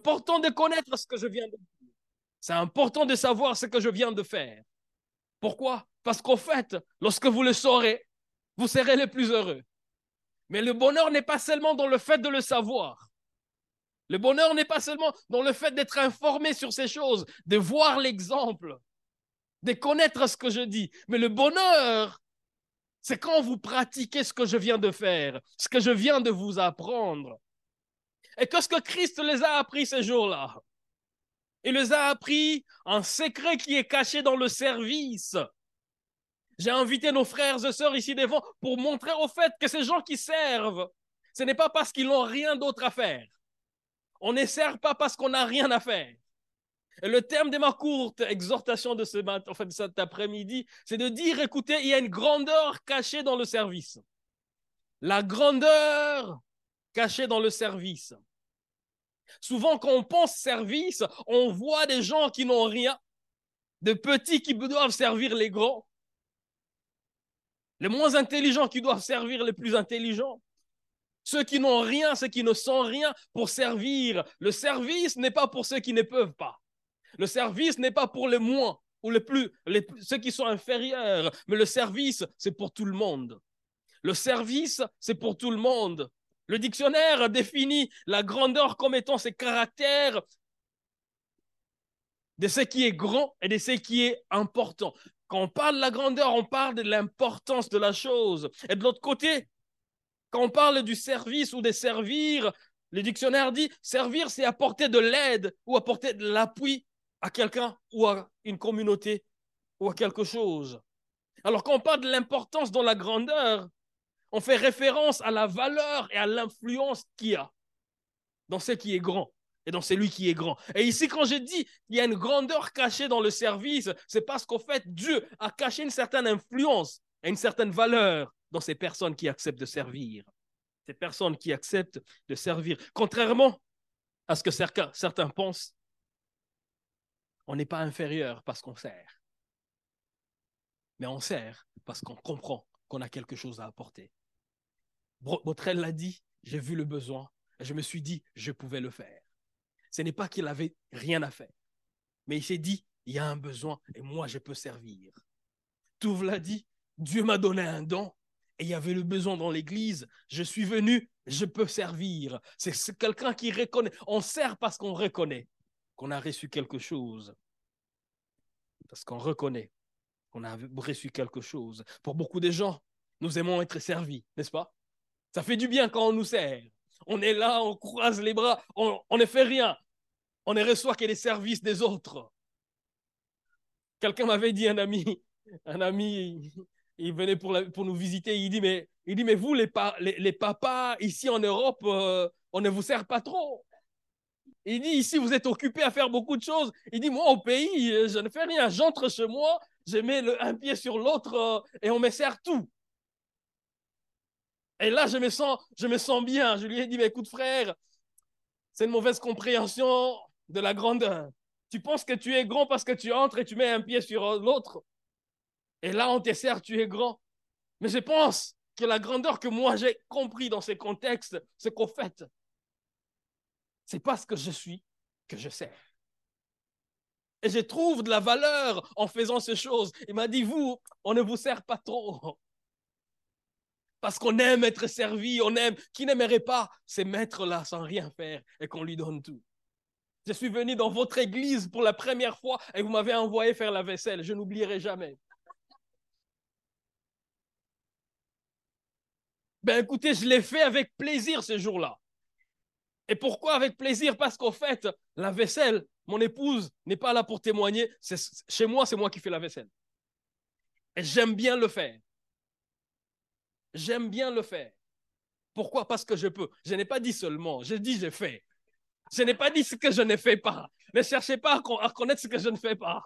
important de connaître ce que je viens de dire. C'est important de savoir ce que je viens de faire. Pourquoi? Parce qu'au fait, lorsque vous le saurez, vous serez les plus heureux. Mais le bonheur n'est pas seulement dans le fait de le savoir. Le bonheur n'est pas seulement dans le fait d'être informé sur ces choses, de voir l'exemple, de connaître ce que je dis. Mais le bonheur, c'est quand vous pratiquez ce que je viens de faire, ce que je viens de vous apprendre. Et qu'est-ce que Christ les a appris ces jours-là? Il les a appris un secret qui est caché dans le service. J'ai invité nos frères et sœurs ici devant pour montrer au fait que ces gens qui servent, ce n'est pas parce qu'ils n'ont rien d'autre à faire. On ne sert pas parce qu'on n'a rien à faire. Et le terme de ma courte exhortation de ce matin, cet après-midi, c'est de dire, écoutez, il y a une grandeur cachée dans le service. La grandeur cachée dans le service. Souvent, quand on pense service, on voit des gens qui n'ont rien, de petits qui doivent servir les grands, les moins intelligents qui doivent servir les plus intelligents, ceux qui n'ont rien, ceux qui ne sont rien pour servir. Le service n'est pas pour ceux qui ne peuvent pas. Le service n'est pas pour les moins ou les plus, ceux qui sont inférieurs, mais le service, c'est pour tout le monde. Le service, c'est pour tout le monde. Le dictionnaire définit la grandeur comme étant ses caractères de ce qui est grand et de ce qui est important. Quand on parle de la grandeur, on parle de l'importance de la chose. Et de l'autre côté, quand on parle du service ou de servir, le dictionnaire dit servir, c'est apporter de l'aide ou apporter de l'appui à quelqu'un ou à une communauté ou à quelque chose. Alors quand on parle de l'importance dans la grandeur, on fait référence à la valeur et à l'influence qu'il y a dans ce qui est grand et dans celui qui est grand. Et ici, quand je dis qu'il y a une grandeur cachée dans le service, c'est parce qu'en fait, Dieu a caché une certaine influence et une certaine valeur dans ces personnes qui acceptent de servir. Ces personnes qui acceptent de servir. Contrairement à ce que certains, certains pensent, on n'est pas inférieur parce qu'on sert. Mais on sert parce qu'on comprend qu'on a quelque chose à apporter. Botrel l'a dit, j'ai vu le besoin je me suis dit, je pouvais le faire. Ce n'est pas qu'il avait rien à faire, mais il s'est dit, il y a un besoin et moi je peux servir. Tout l'a dit, Dieu m'a donné un don et il y avait le besoin dans l'église. Je suis venu, je peux servir. C'est quelqu'un qui reconnaît. On sert parce qu'on reconnaît qu'on a reçu quelque chose. Parce qu'on reconnaît qu'on a reçu quelque chose. Pour beaucoup de gens, nous aimons être servis, n'est-ce pas? Ça fait du bien quand on nous sert. On est là, on croise les bras, on, ne fait rien. On ne reçoit que les services des autres. Quelqu'un m'avait dit, un ami, un ami, il venait pour, nous visiter, il dit, mais, il dit, mais vous, les, papas, ici en Europe, euh, on ne vous sert pas trop. Il dit, ici, vous êtes occupés à faire beaucoup de choses. Il dit, moi, au pays, je ne fais rien. J'entre chez moi, je mets un pied sur l'autre euh, et on me sert tout. Et là, je me sens, je me sens bien. Je lui ai dit, mais écoute frère, c'est une mauvaise compréhension de la grandeur. Tu penses que tu es grand parce que tu entres et tu mets un pied sur l'autre. Et là, on te sert, tu es grand. Mais je pense que la grandeur que moi j'ai compris dans ces contextes, c'est qu'au fait, c'est parce que je suis que je sers. Et je trouve de la valeur en faisant ces choses. Il m'a dit, vous, on ne vous sert pas trop parce qu'on aime être servi, on aime. Qui n'aimerait pas se mettre là sans rien faire et qu'on lui donne tout? Je suis venu dans votre église pour la première fois et vous m'avez envoyé faire la vaisselle. Je n'oublierai jamais. Ben écoutez, je l'ai fait avec plaisir ce jour-là. Et pourquoi avec plaisir? Parce qu'au fait, la vaisselle, mon épouse n'est pas là pour témoigner. Chez moi, c'est moi qui fais la vaisselle. Et j'aime bien le faire. J'aime bien le faire. Pourquoi? Parce que je peux. Je n'ai pas dit seulement, je dis je fais. Je n'ai pas dit ce que je ne fais pas. Ne cherchez pas à reconnaître ce que je ne fais pas.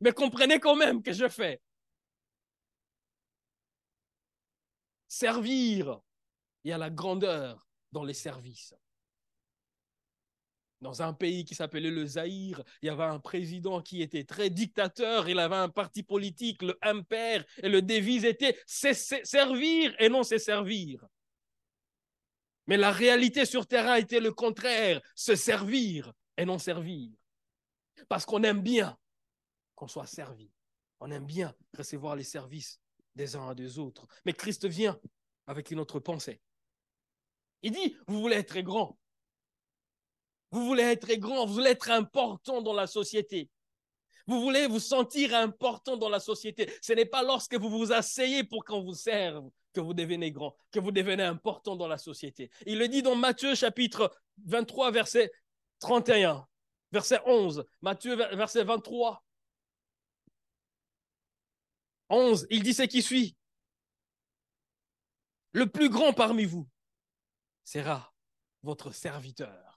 Mais comprenez quand même que je fais. Servir, il y a la grandeur dans les services. Dans un pays qui s'appelait le Zaïre, il y avait un président qui était très dictateur, il avait un parti politique, le impère, et le devise était servir et non c'est servir. Mais la réalité sur terrain était le contraire, se servir et non servir. Parce qu'on aime bien qu'on soit servi. On aime bien recevoir les services des uns et des autres. Mais Christ vient avec une autre pensée. Il dit, vous voulez être grand. Vous voulez être grand, vous voulez être important dans la société. Vous voulez vous sentir important dans la société. Ce n'est pas lorsque vous vous asseyez pour qu'on vous serve que vous devenez grand, que vous devenez important dans la société. Il le dit dans Matthieu chapitre 23, verset 31, verset 11. Matthieu, verset 23. 11, il dit ce qui suit. Le plus grand parmi vous sera votre serviteur.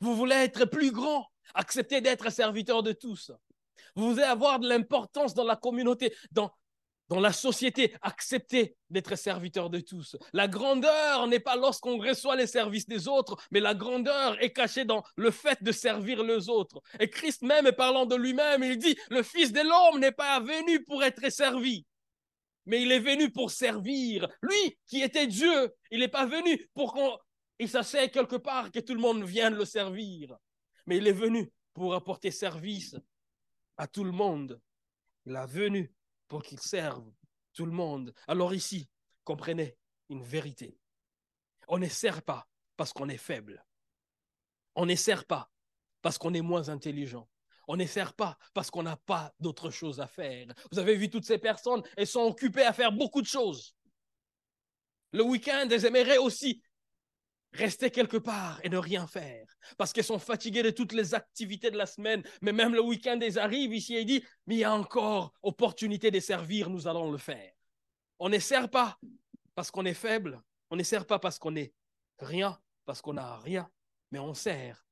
Vous voulez être plus grand, acceptez d'être serviteur de tous. Vous voulez avoir de l'importance dans la communauté, dans, la société, acceptez d'être serviteur de tous. La grandeur n'est pas lorsqu'on reçoit les services des autres, mais la grandeur est cachée dans le fait de servir les autres. Et Christ même, parlant de lui-même, il dit, le Fils de l'homme n'est pas venu pour être servi, mais il est venu pour servir. Lui qui était Dieu, il n'est pas venu pour qu'on il s'asseye quelque part que tout le monde vienne le servir. Mais il est venu pour apporter service à tout le monde. Il est venu pour qu'il serve tout le monde. Alors ici, comprenez une vérité. On ne sert pas parce qu'on est faible. On ne sert pas parce qu'on est moins intelligent. On ne sert pas parce qu'on n'a pas d'autre chose à faire. Vous avez vu toutes ces personnes, elles sont occupées à faire beaucoup de choses. Le week-end, elles aimeraient aussi rester quelque part et ne rien faire parce qu'elles sont fatiguées de toutes les activités de la semaine. Mais même le week-end, elles arrivent ici et disent, mais il y a encore opportunité de servir, nous allons le faire. On ne sert pas parce qu'on est faible, on ne sert pas parce qu'on est rien, parce qu'on n'a rien, mais on sert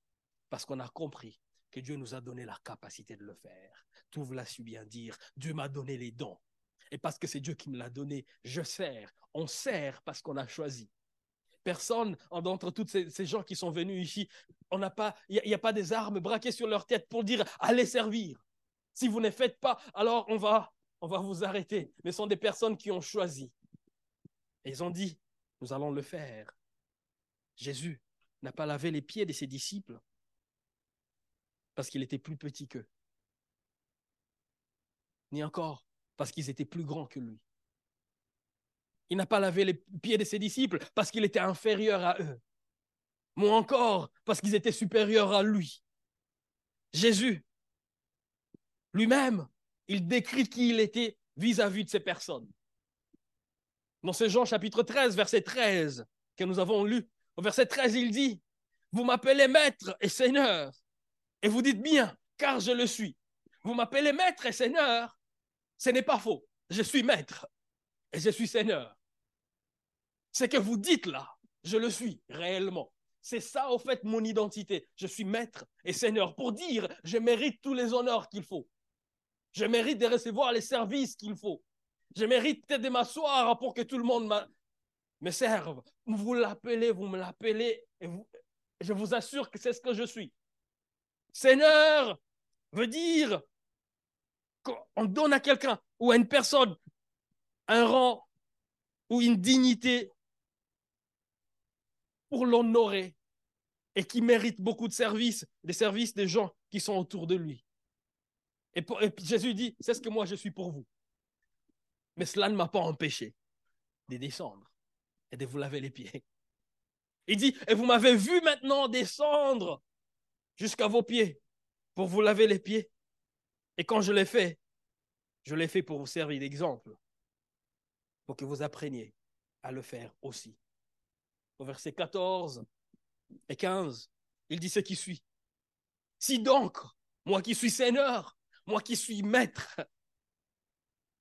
parce qu'on a compris que Dieu nous a donné la capacité de le faire. Tout l'as su bien dire, Dieu m'a donné les dons. Et parce que c'est Dieu qui me l'a donné, je sers. On sert parce qu'on a choisi. Personne d'entre tous ces, gens qui sont venus ici, il n'y a, pas des armes braquées sur leur tête pour dire allez servir. Si vous ne faites pas, alors on va, on va vous arrêter. Mais ce sont des personnes qui ont choisi. Et ils ont dit nous allons le faire. Jésus n'a pas lavé les pieds de ses disciples parce qu'il était plus petit qu'eux, ni encore parce qu'ils étaient plus grands que lui. Il n'a pas lavé les pieds de ses disciples parce qu'il était inférieur à eux. Ou encore parce qu'ils étaient supérieurs à lui. Jésus, lui-même, il décrit qui il était vis-à-vis de ces personnes. Dans ce Jean chapitre 13, verset 13, que nous avons lu, au verset 13, il dit, Vous m'appelez maître et seigneur, et vous dites bien, car je le suis. Vous m'appelez maître et seigneur, ce n'est pas faux. Je suis maître et je suis Seigneur. Ce que vous dites là, je le suis réellement. C'est ça, au fait, mon identité. Je suis maître et Seigneur pour dire, je mérite tous les honneurs qu'il faut. Je mérite de recevoir les services qu'il faut. Je mérite de m'asseoir pour que tout le monde me serve. Vous l'appelez, vous me l'appelez, et je vous assure que c'est ce que je suis. Seigneur veut dire qu'on donne à quelqu'un ou à une personne un rang ou une dignité pour l'honorer et qui mérite beaucoup de services, des services des gens qui sont autour de lui. Et, Jésus dit, c'est ce que moi je suis pour vous. Mais cela ne m'a pas empêché de descendre et de vous laver les pieds. Il dit, et vous m'avez vu maintenant descendre jusqu'à vos pieds pour vous laver les pieds. Et quand je l'ai fait, je l'ai fait pour vous servir d'exemple pour que vous appreniez à le faire aussi. Au verset 14 et 15, il dit ce qui suit. Si donc, moi qui suis Seigneur, moi qui suis Maître,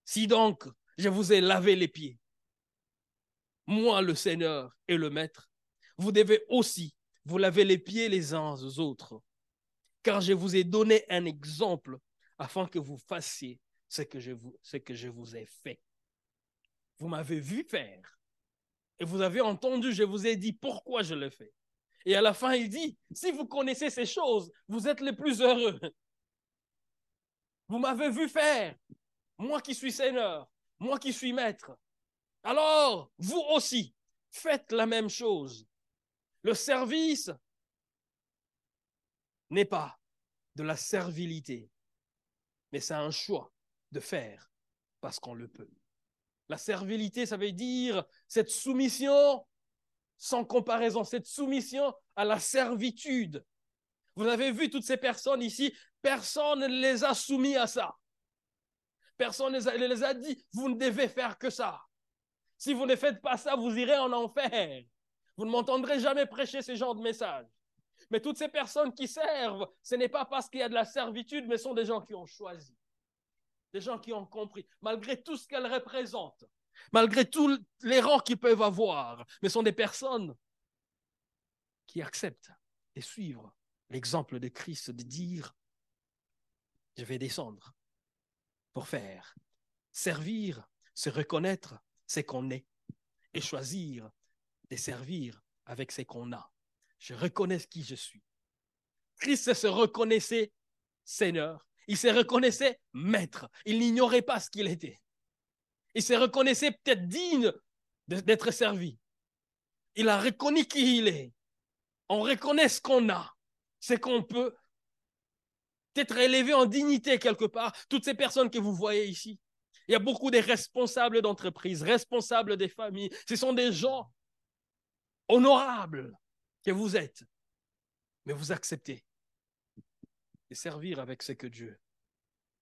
si donc je vous ai lavé les pieds, moi le Seigneur et le Maître, vous devez aussi vous laver les pieds les uns aux autres, car je vous ai donné un exemple afin que vous fassiez ce que je vous, ce que je vous ai fait. Vous m'avez vu faire. Et vous avez entendu, je vous ai dit pourquoi je le fais. Et à la fin, il dit, si vous connaissez ces choses, vous êtes les plus heureux. Vous m'avez vu faire, moi qui suis Seigneur, moi qui suis Maître. Alors, vous aussi, faites la même chose. Le service n'est pas de la servilité, mais c'est un choix de faire parce qu'on le peut. La servilité, ça veut dire cette soumission sans comparaison, cette soumission à la servitude. Vous avez vu toutes ces personnes ici, personne ne les a soumis à ça. Personne ne les a dit, vous ne devez faire que ça. Si vous ne faites pas ça, vous irez en enfer. Vous ne m'entendrez jamais prêcher ce genre de message. Mais toutes ces personnes qui servent, ce n'est pas parce qu'il y a de la servitude, mais sont des gens qui ont choisi. Des gens qui ont compris, malgré tout ce qu'elles représentent, malgré tous les rangs qu'ils peuvent avoir, mais ce sont des personnes qui acceptent et suivre l'exemple de Christ de dire, je vais descendre pour faire. Servir, se reconnaître, c'est qu'on est, et choisir de servir avec ce qu'on a. Je reconnais qui je suis. Christ se reconnaissait Seigneur. Il se reconnaissait maître. Il n'ignorait pas ce qu'il était. Il se reconnaissait peut-être digne d'être servi. Il a reconnu qui il est. On reconnaît ce qu'on a, ce qu'on peut. Être élevé en dignité quelque part. Toutes ces personnes que vous voyez ici. Il y a beaucoup de responsables d'entreprise, responsables des familles. Ce sont des gens honorables que vous êtes. Mais vous acceptez servir avec ce que Dieu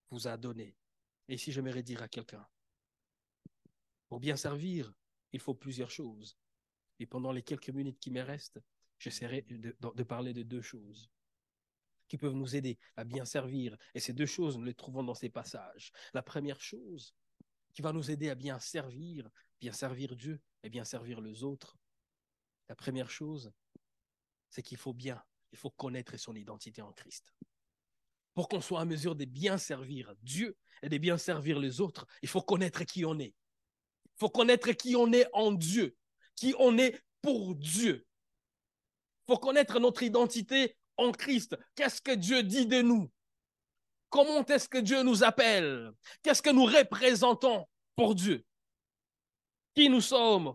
vous a donné. Et ici, j'aimerais dire à quelqu'un, pour bien servir, il faut plusieurs choses. Et pendant les quelques minutes qui me restent, j'essaierai de, de, parler de deux choses qui peuvent nous aider à bien servir. Et ces deux choses, nous les trouvons dans ces passages. La première chose qui va nous aider à bien servir, bien servir Dieu et bien servir les autres, la première chose, c'est qu'il faut bien, il faut connaître son identité en Christ. Pour qu'on soit en mesure de bien servir Dieu et de bien servir les autres, il faut connaître qui on est. Il faut connaître qui on est en Dieu, qui on est pour Dieu. Il faut connaître notre identité en Christ. Qu'est-ce que Dieu dit de nous? Comment est-ce que Dieu nous appelle? Qu'est-ce que nous représentons pour Dieu? Qui nous sommes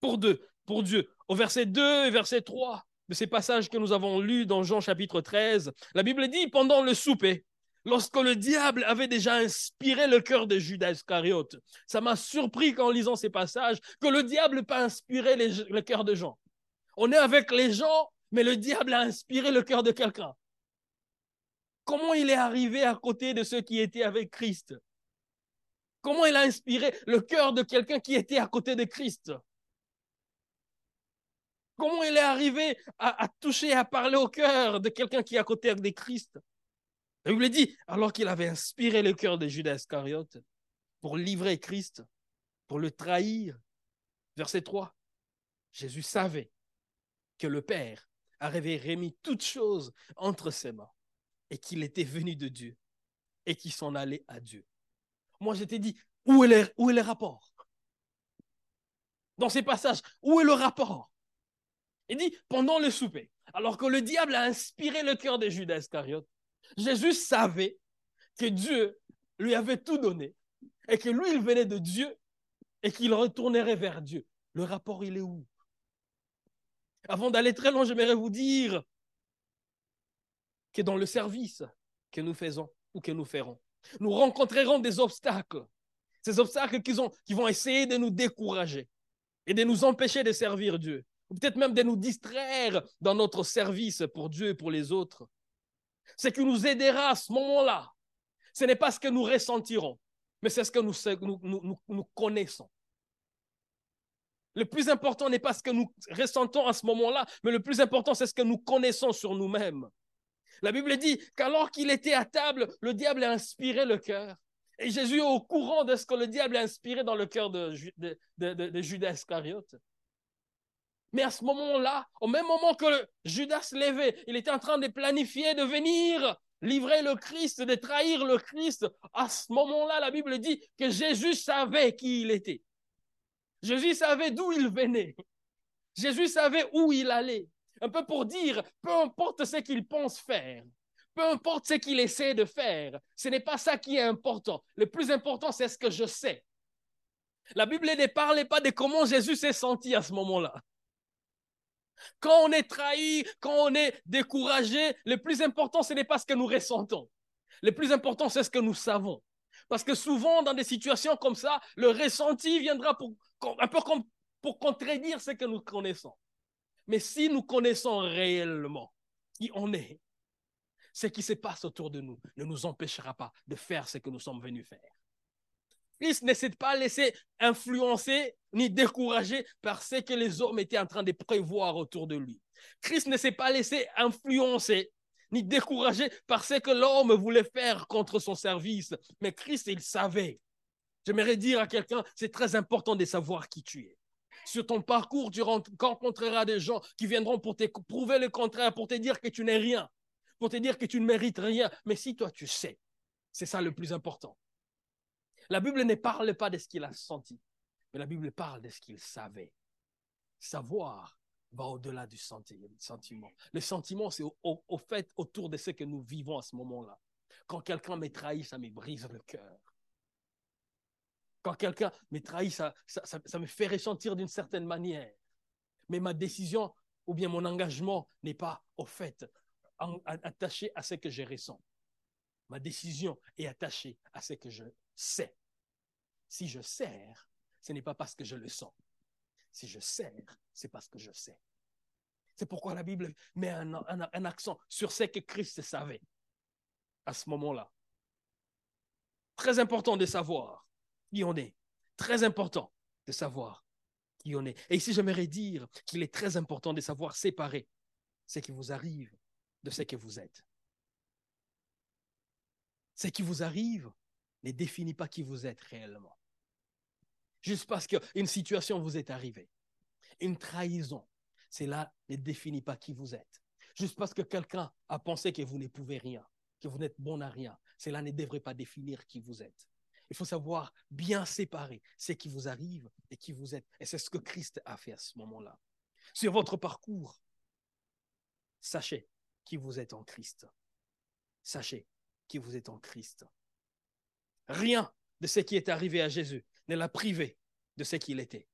pour Dieu pour Dieu? Au verset 2 et verset 3 de ces passages que nous avons lus dans Jean chapitre 13, la Bible dit pendant le souper, lorsque le diable avait déjà inspiré le cœur de Judas Iscariote. Ça m'a surpris qu'en lisant ces passages que le diable n'ait pas inspiré le cœur de Jean. On est avec les gens, mais le diable a inspiré le cœur de quelqu'un. Comment il est arrivé à côté de ceux qui étaient avec Christ? Comment il a inspiré le cœur de quelqu'un qui était à côté de Christ? Comment il est arrivé à, toucher, à parler au cœur de quelqu'un qui est à côté de Christ La Bible dit, alors qu'il avait inspiré le cœur de Judas Iscariote pour livrer Christ, pour le trahir. Verset 3, Jésus savait que le Père avait remis toutes choses entre ses mains et qu'il était venu de Dieu et qu'il s'en allait à Dieu. Moi, je t'ai dit, où est, où est le rapport? Dans ces passages, où est le rapport? Il dit, pendant le souper, alors que le diable a inspiré le cœur de Judas Iscariote, Jésus savait que Dieu lui avait tout donné et que lui, il venait de Dieu et qu'il retournerait vers Dieu. Le rapport, il est où? Avant d'aller très loin, j'aimerais vous dire que dans le service que nous faisons ou que nous ferons, nous rencontrerons des obstacles. Ces obstacles qui, qui vont essayer de nous décourager et de nous empêcher de servir Dieu peut-être même de nous distraire dans notre service pour Dieu et pour les autres. Ce qui nous aidera à ce moment-là, ce n'est pas ce que nous ressentirons, mais c'est ce que nous, nous, connaissons. Le plus important n'est pas ce que nous ressentons à ce moment-là, mais le plus important, c'est ce que nous connaissons sur nous-mêmes. La Bible dit qu'alors qu'il était à table, le diable a inspiré le cœur. Et Jésus est au courant de ce que le diable a inspiré dans le cœur de Judas Iscariote. Mais à ce moment-là, au même moment que Judas levait, il était en train de planifier de venir livrer le Christ, de trahir le Christ. À ce moment-là, la Bible dit que Jésus savait qui il était. Jésus savait d'où il venait. Jésus savait où il allait. Un peu pour dire, peu importe ce qu'il pense faire, peu importe ce qu'il essaie de faire, ce n'est pas ça qui est important. Le plus important, c'est ce que je sais. La Bible ne parlait pas de comment Jésus s'est senti à ce moment-là. Quand on est trahi, quand on est découragé, le plus important, ce n'est pas ce que nous ressentons. Le plus important, c'est ce que nous savons. Parce que souvent, dans des situations comme ça, le ressenti viendra un peu pour contredire ce que nous connaissons. Mais si nous connaissons réellement qui on est, ce qui se passe autour de nous ne nous empêchera pas de faire ce que nous sommes venus faire. Christ ne s'est pas laissé influencer ni décourager par ce que les hommes étaient en train de prévoir autour de lui. Christ ne s'est pas laissé influencer ni décourager par ce que l'homme voulait faire contre son service. Mais Christ, il savait. J'aimerais dire à quelqu'un, c'est très important de savoir qui tu es. Sur ton parcours, tu rencontreras des gens qui viendront pour te prouver le contraire, pour te dire que tu n'es rien, pour te dire que tu ne mérites rien. Mais si toi, tu sais, c'est ça le plus important. La Bible ne parle pas de ce qu'il a senti, mais la Bible parle de ce qu'il savait. Savoir va au-delà du sentiment. Le sentiment, c'est au, fait autour de ce que nous vivons à ce moment-là. Quand quelqu'un me trahit, ça me brise le cœur. Quand quelqu'un me trahit, ça, ça me fait ressentir d'une certaine manière. Mais ma décision ou bien mon engagement n'est pas au fait attaché à ce que je ressens. Ma décision est attachée à ce que je sais. Si je sers, ce n'est pas parce que je le sens. Si je sers, c'est parce que je sais. C'est pourquoi la Bible met un, accent sur ce que Christ savait à ce moment-là. Très important de savoir qui on est. Très important de savoir qui on est. Et ici, j'aimerais dire qu'il est très important de savoir séparer ce qui vous arrive de ce que vous êtes. Ce qui vous arrive ne définit pas qui vous êtes réellement juste parce qu'une situation vous est arrivée. Une trahison, cela ne définit pas qui vous êtes. Juste parce que quelqu'un a pensé que vous ne pouvez rien, que vous n'êtes bon à rien, cela ne devrait pas définir qui vous êtes. Il faut savoir bien séparer ce qui vous arrive et qui vous êtes. Et c'est ce que Christ a fait à ce moment-là. Sur votre parcours, sachez qui vous êtes en Christ. Sachez qui vous êtes en Christ. Rien de ce qui est arrivé à Jésus ne l'a privé de ce qu'il était.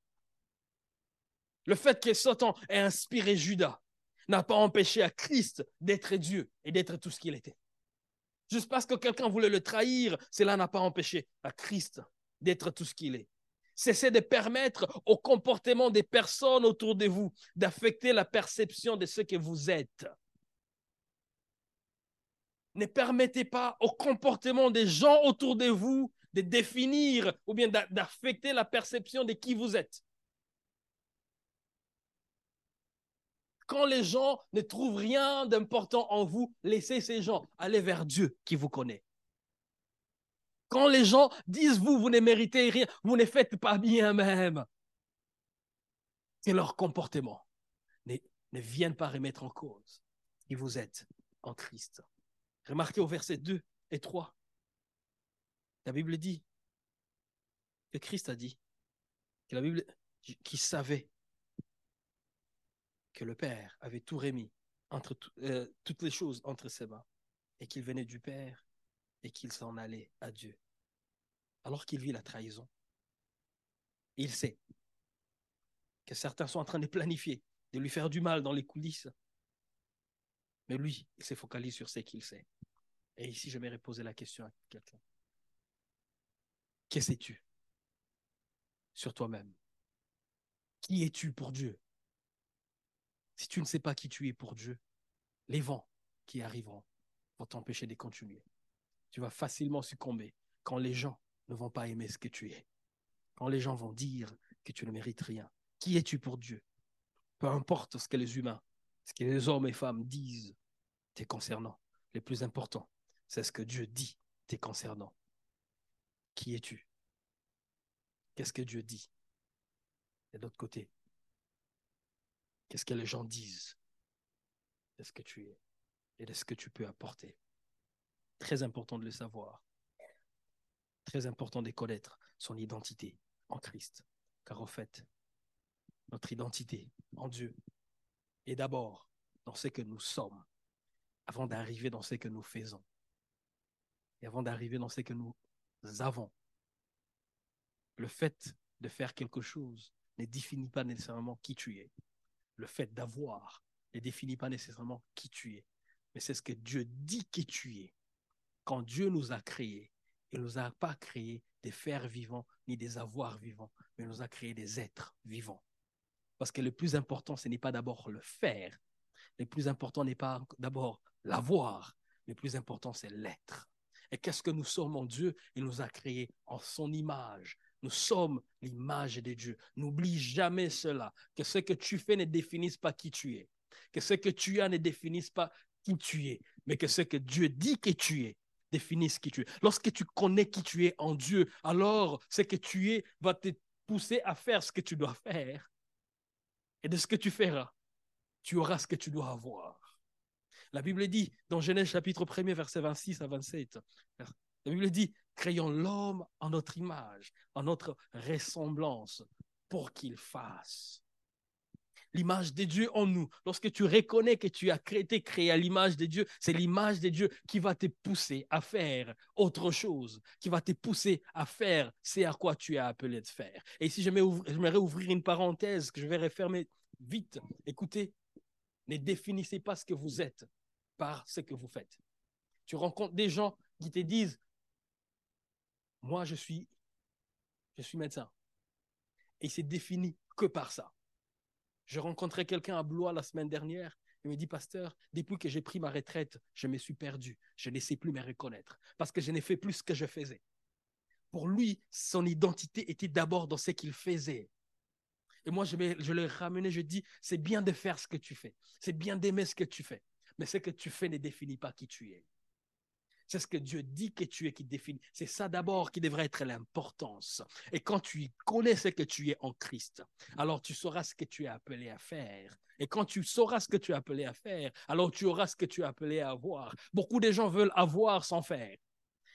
Le fait que Satan ait inspiré Judas n'a pas empêché à Christ d'être Dieu et d'être tout ce qu'il était. Juste parce que quelqu'un voulait le trahir, cela n'a pas empêché à Christ d'être tout ce qu'il est. Cessez de permettre au comportement des personnes autour de vous d'affecter la perception de ce que vous êtes. Ne permettez pas au comportement des gens autour de vous de définir ou bien d'affecter la perception de qui vous êtes. Quand les gens ne trouvent rien d'important en vous, laissez ces gens aller vers Dieu qui vous connaît. Quand les gens disent vous, vous ne méritez rien, vous ne faites pas bien même, que leur comportement ne, ne vienne pas remettre en cause qui vous êtes en Christ. Remarquez au verset 2 et 3. La Bible dit que Christ a dit que la Bible qui savait que le Père avait tout remis entre euh, toutes les choses entre ses mains et qu'il venait du Père et qu'il s'en allait à Dieu. Alors qu'il vit la trahison, il sait que certains sont en train de planifier, de lui faire du mal dans les coulisses. Mais lui, il s'est focalisé sur ce qu'il sait. Et ici, je vais poser la question à quelqu'un. Que tu sur toi-même? Qui es-tu pour Dieu? Si tu ne sais pas qui tu es pour Dieu, les vents qui arriveront vont t'empêcher de continuer. Tu vas facilement succomber quand les gens ne vont pas aimer ce que tu es. Quand les gens vont dire que tu ne mérites rien. Qui es-tu pour Dieu? Peu importe ce que les humains, ce que les hommes et femmes disent t'es concernant. Le plus important, c'est ce que Dieu dit t'es concernant. Qui es-tu? Qu'est-ce que Dieu dit? Et de l'autre côté, qu'est-ce que les gens disent de ce que tu es et de ce que tu peux apporter? Très important de le savoir. Très important de connaître son identité en Christ. Car en fait, notre identité en Dieu est d'abord dans ce que nous sommes avant d'arriver dans ce que nous faisons. Et avant d'arriver dans ce que nous avons. Le fait de faire quelque chose ne définit pas nécessairement qui tu es. le fait d'avoir ne définit pas nécessairement qui tu es, mais c'est ce que Dieu dit qui tu es. Quand Dieu nous a créés, il ne nous a pas créés des fers vivants ni des avoirs vivants, mais il nous a créés des êtres vivants. Parce que le plus important, ce n'est pas d'abord le faire. Le plus important n'est pas d'abord l'avoir. Le plus important, c'est l'être. Et qu'est-ce que nous sommes en Dieu? Il nous a créés en son image. Nous sommes l'image de Dieu. N'oublie jamais cela, que ce que tu fais ne définisse pas qui tu es. Que ce que tu as ne définisse pas qui tu es, mais que ce que Dieu dit que tu es définisse qui tu es. Lorsque tu connais qui tu es en Dieu, alors ce que tu es va te pousser à faire ce que tu dois faire. Et de ce que tu feras, tu auras ce que tu dois avoir. La Bible dit dans Genèse chapitre 1er, verset 26 à 27, la Bible dit, créons l'homme en notre image, en notre ressemblance, pour qu'il fasse l'image de Dieu en nous. Lorsque tu reconnais que tu as été créé à l'image de Dieu, c'est l'image de Dieu qui va te pousser à faire autre chose, qui va te pousser à faire c'est à quoi tu es appelé de faire. Et ici, j'aimerais ouvrir une parenthèse que je vais refermer vite. Écoutez, ne définissez pas ce que vous êtes par ce que vous faites. Tu rencontres des gens qui te disent, moi je suis, je suis médecin. Et il s'est défini que par ça. J'ai rencontré quelqu'un à Blois la semaine dernière. Il me dit, pasteur, depuis que j'ai pris ma retraite, je me suis perdu. Je ne sais plus me reconnaître parce que je n'ai fait plus ce que je faisais. Pour lui, son identité était d'abord dans ce qu'il faisait. Et moi, je, je l'ai ramené, je dis, c'est bien de faire ce que tu fais. C'est bien d'aimer ce que tu fais. Mais ce que tu fais ne définit pas qui tu es. C'est ce que Dieu dit que tu es qui définit. C'est ça d'abord qui devrait être l'importance. Et quand tu connais ce que tu es en Christ, alors tu sauras ce que tu es appelé à faire. Et quand tu sauras ce que tu es appelé à faire, alors tu auras ce que tu es appelé à avoir. Beaucoup de gens veulent avoir sans faire.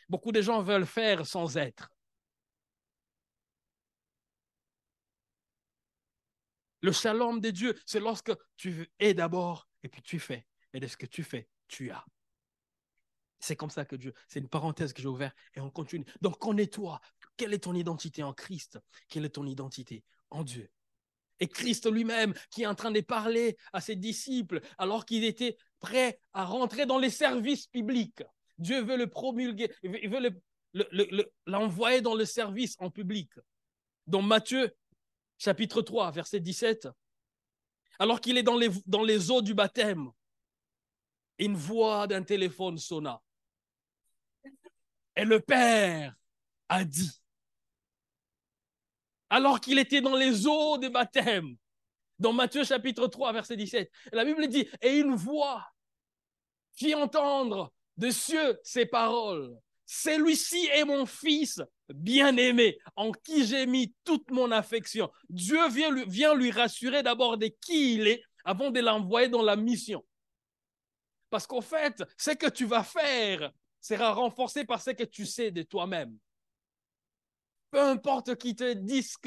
Beaucoup de gens veulent faire sans être. Le shalom de Dieu, c'est lorsque tu es d'abord et puis tu fais. Et de ce que tu fais, tu as. C'est comme ça que Dieu, c'est une parenthèse que j'ai ouverte et on continue. Donc, connais-toi. Quelle est ton identité en Christ? Quelle est ton identité en Dieu? Et Christ lui-même qui est en train de parler à ses disciples alors qu'il était prêt à rentrer dans les services publics. Dieu veut le promulguer, il veut l'envoyer dans le service en public. Dans Matthieu chapitre 3, verset 17, alors qu'il est dans les eaux du baptême, une voix d'un téléphone sonna. Et le Père a dit, alors qu'il était dans les eaux des baptêmes, dans Matthieu chapitre 3, verset 17, la Bible dit, et une voix fit entendre de cieux ces paroles. Celui-ci est mon fils bien-aimé, en qui j'ai mis toute mon affection. Dieu vient lui, vient lui rassurer d'abord de qui il est avant de l'envoyer dans la mission. Parce qu'en fait, ce que tu vas faire sera renforcé par ce que tu sais de toi-même. Peu importe qui te dise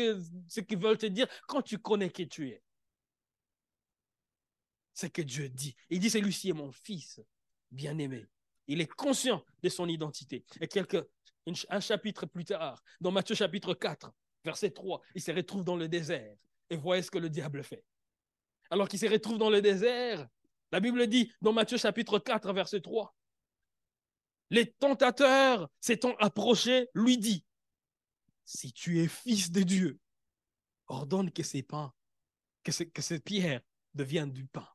ce qu'ils veulent te dire, quand tu connais qui tu es. C'est que Dieu dit. Il dit, c'est Lucie, mon fils bien-aimé. Il est conscient de son identité. Et quelque, un chapitre plus tard, dans Matthieu chapitre 4, verset 3, il se retrouve dans le désert. Et voyez ce que le diable fait. Alors qu'il se retrouve dans le désert, la Bible dit dans Matthieu chapitre 4, verset 3, les tentateurs s'étant approchés, lui dit, si tu es fils de Dieu, ordonne que ces pains, que, que ces pierres deviennent du pain.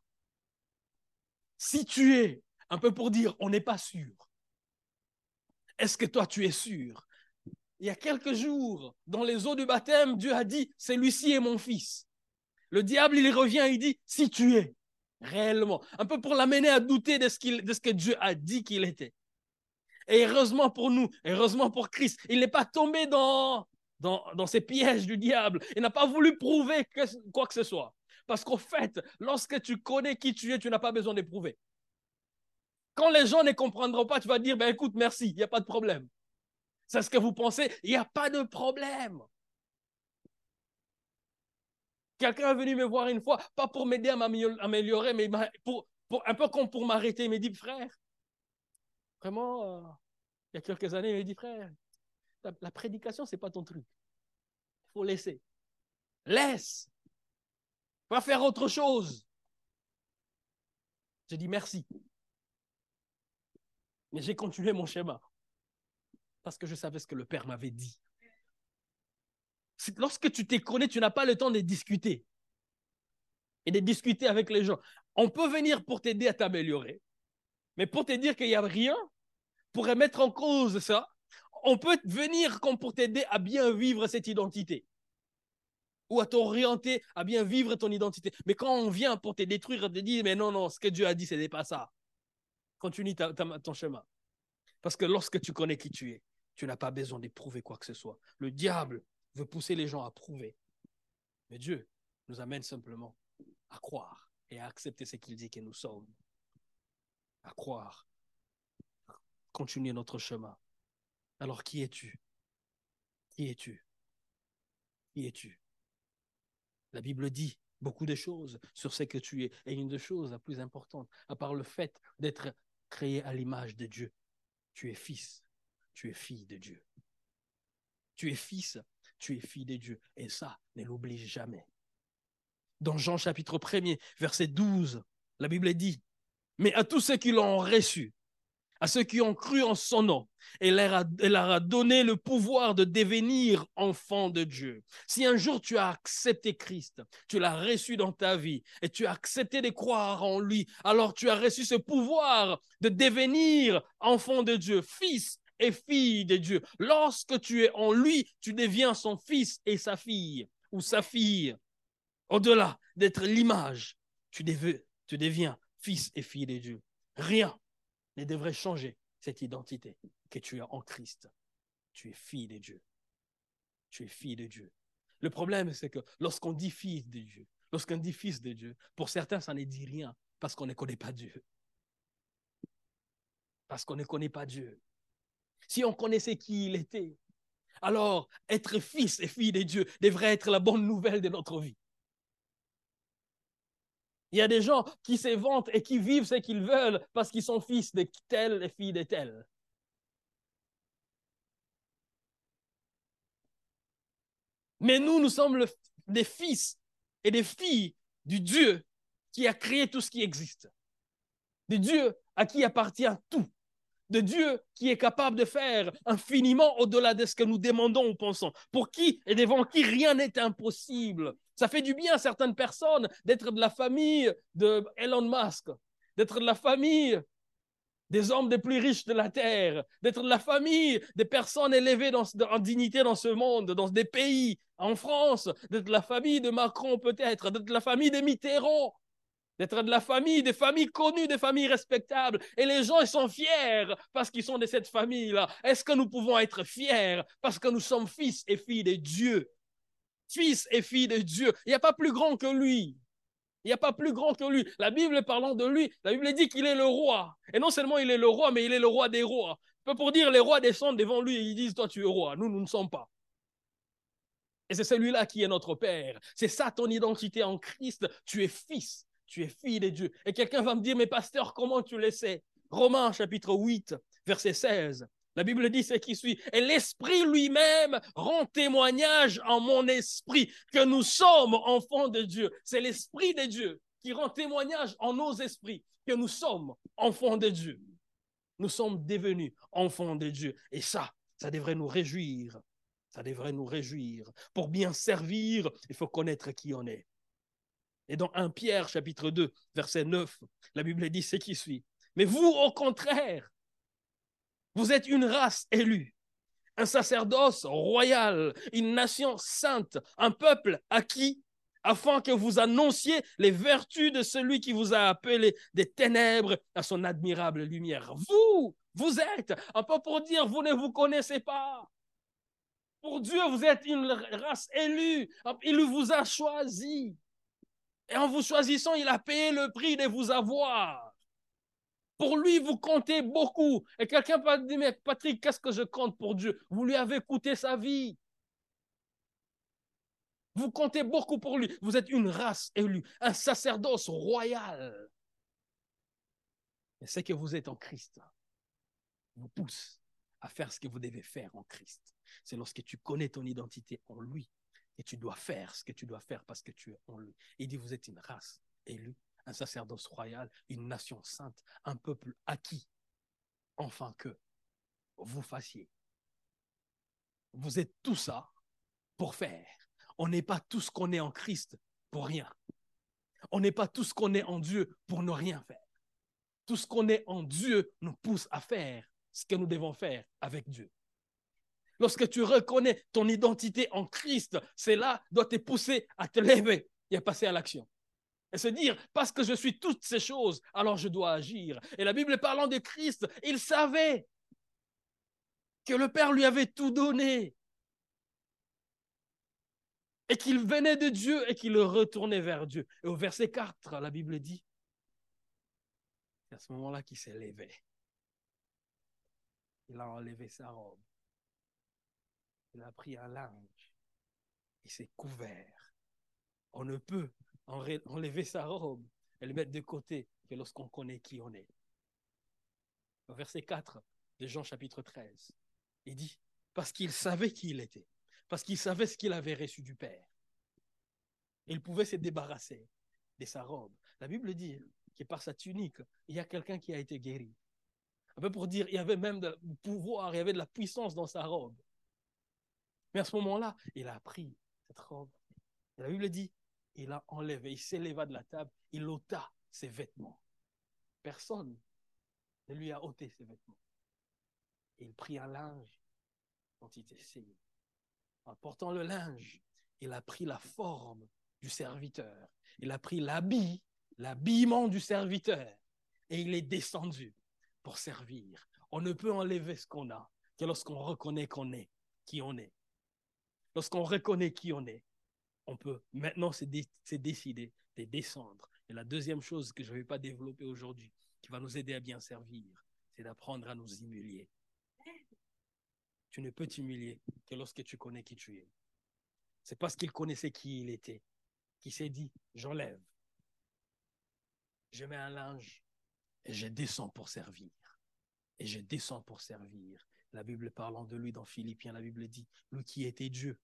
Si tu es, un peu pour dire, on n'est pas sûr. Est-ce que toi tu es sûr? Il y a quelques jours, dans les eaux du baptême, Dieu a dit, celui-ci est mon fils. Le diable, il revient, il dit, si tu es, réellement, un peu pour l'amener à douter ce, de ce que Dieu a dit qu'il était. Et heureusement pour nous, heureusement pour Christ, il n'est pas tombé dans, dans, dans ces pièges du diable. Il n'a pas voulu prouver quoi que ce soit. Parce qu'au fait, lorsque tu connais qui tu es, tu n'as pas besoin de prouver. Quand les gens ne comprendront pas, tu vas dire, ben écoute, merci, il n'y a pas de problème. C'est ce que vous pensez, il n'y a pas de problème. Quelqu'un est venu me voir une fois, pas pour m'aider à m'améliorer, mais pour, pour, un peu comme pour m'arrêter. Il m'a dit, frère, Vraiment, euh, il y a quelques années, il m'a dit, frère, la, prédication, ce n'est pas ton truc. Il faut laisser. Laisse. Va faire autre chose. J'ai dit merci. Mais j'ai continué mon schéma. Parce que je savais ce que le Père m'avait dit. Lorsque tu t'es connais, tu n'as pas le temps de discuter. Et de discuter avec les gens. On peut venir pour t'aider à t'améliorer. Mais pour te dire qu'il n'y a rien, pour mettre en cause ça, on peut venir comme pour t'aider à bien vivre cette identité ou à t'orienter à bien vivre ton identité. Mais quand on vient pour te détruire, te dire, mais non, non, ce que Dieu a dit, ce n'est pas ça. Continue ton chemin. Parce que lorsque tu connais qui tu es, tu n'as pas besoin d'éprouver quoi que ce soit. Le diable veut pousser les gens à prouver. Mais Dieu nous amène simplement à croire et à accepter ce qu'il dit que nous sommes. À croire. continuer notre chemin. Alors qui es-tu? Qui es-tu? Qui es-tu? La Bible dit beaucoup de choses sur ce que tu es. Et une des choses la plus importante, à part le fait d'être créé à l'image de Dieu, tu es fils, tu es fille de Dieu. Tu es fils, tu es fille de Dieu. Et ça, ne l'oublie jamais. Dans Jean chapitre 1er, verset 12, la Bible dit, mais à tous ceux qui l'ont reçu, à ceux qui ont cru en son nom, et leur, a, donné le pouvoir de devenir enfants de Dieu. Si un jour tu as accepté Christ, tu l'as reçu dans ta vie, et tu as accepté de croire en lui, alors tu as reçu ce pouvoir de devenir enfant de Dieu, fils et fille de Dieu. Lorsque tu es en lui, tu deviens son fils et sa fille, ou sa fille. Au-delà d'être l'image, tu deviens fils et fille de Dieu. Rien ne devrait changer cette identité que tu as en Christ. Tu es fille de Dieu. Tu es fille de Dieu. Le problème, c'est que lorsqu'on dit fille de Dieu, lorsqu'on dit fils de Dieu, pour certains, ça ne dit rien parce qu'on ne connaît pas Dieu. Parce qu'on ne connaît pas Dieu. Si on connaissait qui il était, alors être fils et fille de Dieu devrait être la bonne nouvelle de notre vie. Il y a des gens qui se vantent et qui vivent ce qu'ils veulent parce qu'ils sont fils de tel et filles de tel. Mais nous, nous sommes des fils et des filles du Dieu qui a créé tout ce qui existe. Du Dieu à qui appartient tout. De Dieu qui est capable de faire infiniment au-delà de ce que nous demandons ou pensons. Pour qui et devant qui rien n'est impossible. Ça fait du bien à certaines personnes d'être de la famille de Elon Musk, d'être de la famille des hommes les plus riches de la terre, d'être de la famille des personnes élevées en dignité dans ce monde, dans des pays, en France, d'être de la famille de Macron peut-être, d'être de la famille des Mitterrand, d'être de la famille, des familles connues, des familles respectables. Et les gens, ils sont fiers parce qu'ils sont de cette famille-là. Est-ce que nous pouvons être fiers parce que nous sommes fils et filles de Dieu fils et fille de Dieu. Il n'y a pas plus grand que lui. Il n'y a pas plus grand que lui. La Bible parlant de lui, la Bible dit qu'il est le roi. Et non seulement il est le roi, mais il est le roi des rois. Peu pour dire, les rois descendent devant lui et ils disent, toi tu es roi. Nous, nous ne sommes pas. Et c'est celui-là qui est notre Père. C'est ça ton identité en Christ. Tu es fils, tu es fille de Dieu. Et quelqu'un va me dire, mais pasteur, comment tu le sais? Romains chapitre 8, verset 16. La Bible dit ce qui suit. Et l'Esprit lui-même rend témoignage en mon esprit que nous sommes enfants de Dieu. C'est l'Esprit de Dieu qui rend témoignage en nos esprits que nous sommes enfants de Dieu. Nous sommes devenus enfants de Dieu. Et ça, ça devrait nous réjouir. Ça devrait nous réjouir. Pour bien servir, il faut connaître qui on est. Et dans 1 Pierre chapitre 2, verset 9, la Bible dit ce qui suit. Mais vous, au contraire, vous êtes une race élue, un sacerdoce royal, une nation sainte, un peuple acquis, afin que vous annonciez les vertus de celui qui vous a appelé des ténèbres à son admirable lumière. Vous, vous êtes, un peu pour dire, vous ne vous connaissez pas. Pour Dieu, vous êtes une race élue. Il vous a choisi. Et en vous choisissant, il a payé le prix de vous avoir. Pour lui, vous comptez beaucoup. Et quelqu'un va dire, mais Patrick, qu'est-ce que je compte pour Dieu? Vous lui avez coûté sa vie. Vous comptez beaucoup pour lui. Vous êtes une race élue, un sacerdoce royal. Et ce que vous êtes en Christ vous pousse à faire ce que vous devez faire en Christ. C'est lorsque tu connais ton identité en lui et tu dois faire ce que tu dois faire parce que tu es en lui. Il dit, vous êtes une race élue, un sacerdoce royal, une nation sainte, un peuple acquis, enfin que vous fassiez. Vous êtes tout ça pour faire. On n'est pas tout ce qu'on est en Christ pour rien. On n'est pas tout ce qu'on est en Dieu pour ne rien faire. Tout ce qu'on est en Dieu nous pousse à faire ce que nous devons faire avec Dieu. Lorsque tu reconnais ton identité en Christ, cela doit te pousser à te lever et à passer à l'action. Et se dire, parce que je suis toutes ces choses, alors je dois agir. Et la Bible parlant de Christ, il savait que le Père lui avait tout donné. Et qu'il venait de Dieu et qu'il retournait vers Dieu. Et au verset 4, la Bible dit, c'est à ce moment-là qu'il s'est levé. Il a enlevé sa robe il a pris un linge, il s'est couvert. On ne peut enlever sa robe et le mettre de côté que lorsqu'on connaît qui on est. Au verset 4 de Jean chapitre 13, il dit, parce qu'il savait qui il était, parce qu'il savait ce qu'il avait reçu du Père. Il pouvait se débarrasser de sa robe. La Bible dit que par sa tunique, il y a quelqu'un qui a été guéri. Un peu pour dire, il y avait même du pouvoir, il y avait de la puissance dans sa robe. Mais à ce moment-là, il a pris cette robe. la Bible dit, il a enlevé, il s'éleva de la table, il ôta ses vêtements. Personne ne lui a ôté ses vêtements. il prit un linge dont il était saigné. En portant le linge, il a pris la forme du serviteur. Il a pris l'habit, l'habillement du serviteur. Et il est descendu pour servir. On ne peut enlever ce qu'on a que lorsqu'on reconnaît qu'on est qui on est. Lorsqu'on reconnaît qui on est, on peut maintenant se, décider de descendre. Et la deuxième chose que je ne vais pas développer aujourd'hui, qui va nous aider à bien servir, c'est d'apprendre à nous humilier. Tu ne peux t'humilier que lorsque tu connais qui tu es. C'est parce qu'il connaissait qui il était, qu'il s'est dit, j'enlève, je mets un linge et je descends pour servir. Et je descends pour servir. La Bible parlant de lui dans Philippiens, la Bible dit, lui qui était Dieu,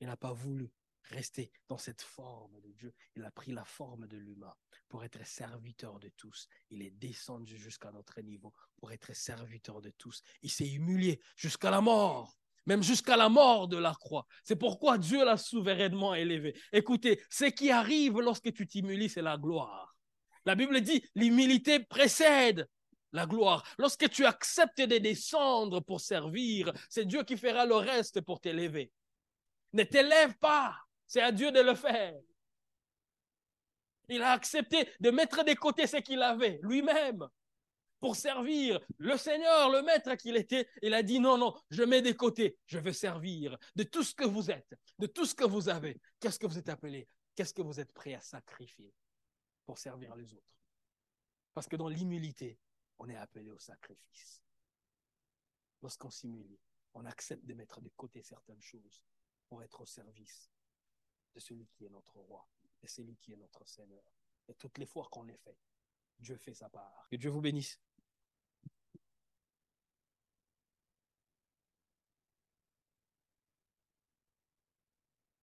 il n'a pas voulu rester dans cette forme de Dieu. Il a pris la forme de l'humain pour être serviteur de tous. Il est descendu jusqu'à notre niveau pour être serviteur de tous. Il s'est humilié jusqu'à la mort même jusqu'à la mort de la croix. C'est pourquoi Dieu l'a souverainement élevé. Écoutez, ce qui arrive lorsque tu t'humilies, c'est la gloire. La Bible dit, l'humilité précède la gloire. Lorsque tu acceptes de descendre pour servir, c'est Dieu qui fera le reste pour t'élever. Ne t'élève pas, c'est à Dieu de le faire. Il a accepté de mettre de côté ce qu'il avait lui-même pour servir le Seigneur, le maître qu'il était. Il a dit non, non, je mets de côté, je veux servir de tout ce que vous êtes, de tout ce que vous avez. Qu'est-ce que vous êtes appelé? Qu'est-ce que vous êtes prêt à sacrifier pour servir les autres? Parce que dans l'humilité, on est appelé au sacrifice. Lorsqu'on s'humilie, on accepte de mettre de côté certaines choses pour être au service de celui qui est notre roi, et celui qui est notre Seigneur. Et toutes les fois qu'on est fait, Dieu fait sa part. Que Dieu vous bénisse.